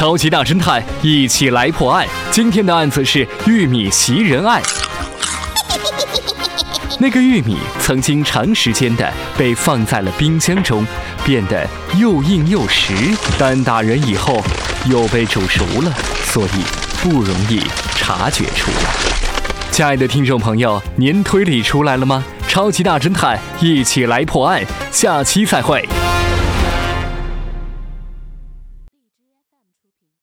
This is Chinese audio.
超级大侦探一起来破案。今天的案子是玉米袭人案。那个玉米曾经长时间的被放在了冰箱中变得又硬又实但打人以后又被煮熟了所以不容易察觉出来。亲爱的听众朋友您推理出来了吗？超级大侦探一起来破案下期再会。